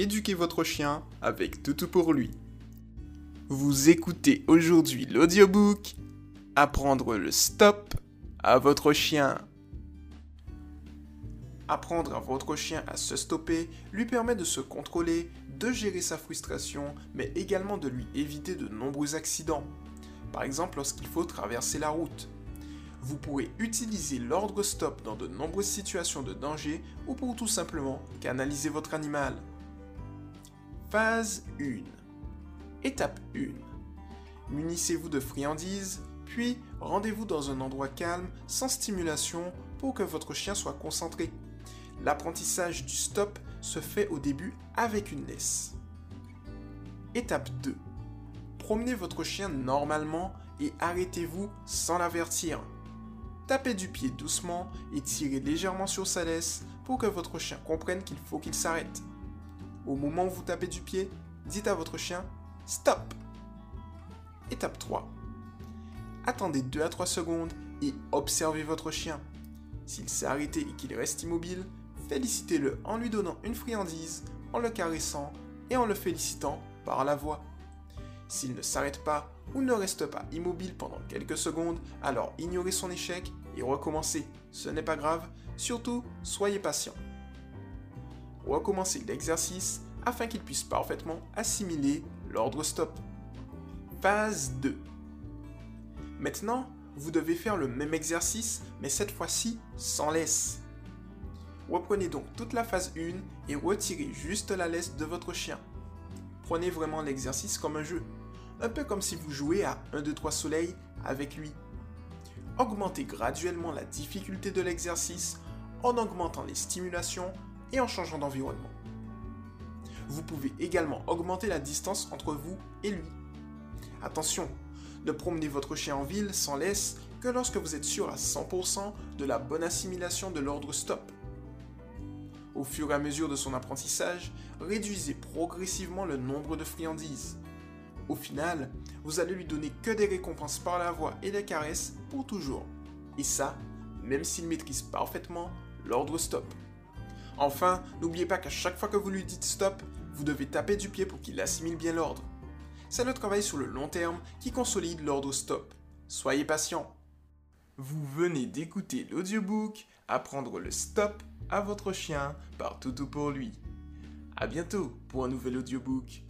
éduquer votre chien avec Toutou pour lui. Vous écoutez aujourd'hui l'audiobook Apprendre le stop à votre chien. Apprendre à votre chien à se stopper lui permet de se contrôler, de gérer sa frustration, mais également de lui éviter de nombreux accidents. Par exemple lorsqu'il faut traverser la route. Vous pourrez utiliser l'ordre stop dans de nombreuses situations de danger ou pour tout simplement canaliser votre animal. Phase 1. Étape 1. Munissez-vous de friandises, puis rendez-vous dans un endroit calme, sans stimulation, pour que votre chien soit concentré. L'apprentissage du stop se fait au début avec une laisse. Étape 2. Promenez votre chien normalement et arrêtez-vous sans l'avertir. Tapez du pied doucement et tirez légèrement sur sa laisse pour que votre chien comprenne qu'il faut qu'il s'arrête. Au moment où vous tapez du pied, dites à votre chien Stop Étape 3. Attendez 2 à 3 secondes et observez votre chien. S'il s'est arrêté et qu'il reste immobile, félicitez-le en lui donnant une friandise, en le caressant et en le félicitant par la voix. S'il ne s'arrête pas ou ne reste pas immobile pendant quelques secondes, alors ignorez son échec et recommencez. Ce n'est pas grave, surtout soyez patient. Recommencez l'exercice afin qu'il puisse parfaitement assimiler l'ordre stop. Phase 2. Maintenant, vous devez faire le même exercice, mais cette fois-ci sans laisse. Reprenez donc toute la phase 1 et retirez juste la laisse de votre chien. Prenez vraiment l'exercice comme un jeu un peu comme si vous jouez à 1, 2, 3 soleil avec lui. Augmentez graduellement la difficulté de l'exercice en augmentant les stimulations et en changeant d'environnement. Vous pouvez également augmenter la distance entre vous et lui. Attention, ne promenez votre chien en ville sans laisse que lorsque vous êtes sûr à 100% de la bonne assimilation de l'ordre stop. Au fur et à mesure de son apprentissage, réduisez progressivement le nombre de friandises. Au final, vous allez lui donner que des récompenses par la voix et des caresses pour toujours. Et ça, même s'il maîtrise parfaitement l'ordre stop. Enfin, n'oubliez pas qu'à chaque fois que vous lui dites stop, vous devez taper du pied pour qu'il assimile bien l'ordre. C'est le travail sur le long terme qui consolide l'ordre stop. Soyez patient. Vous venez d'écouter l'audiobook Apprendre le stop à votre chien par Toutou pour lui. A bientôt pour un nouvel audiobook.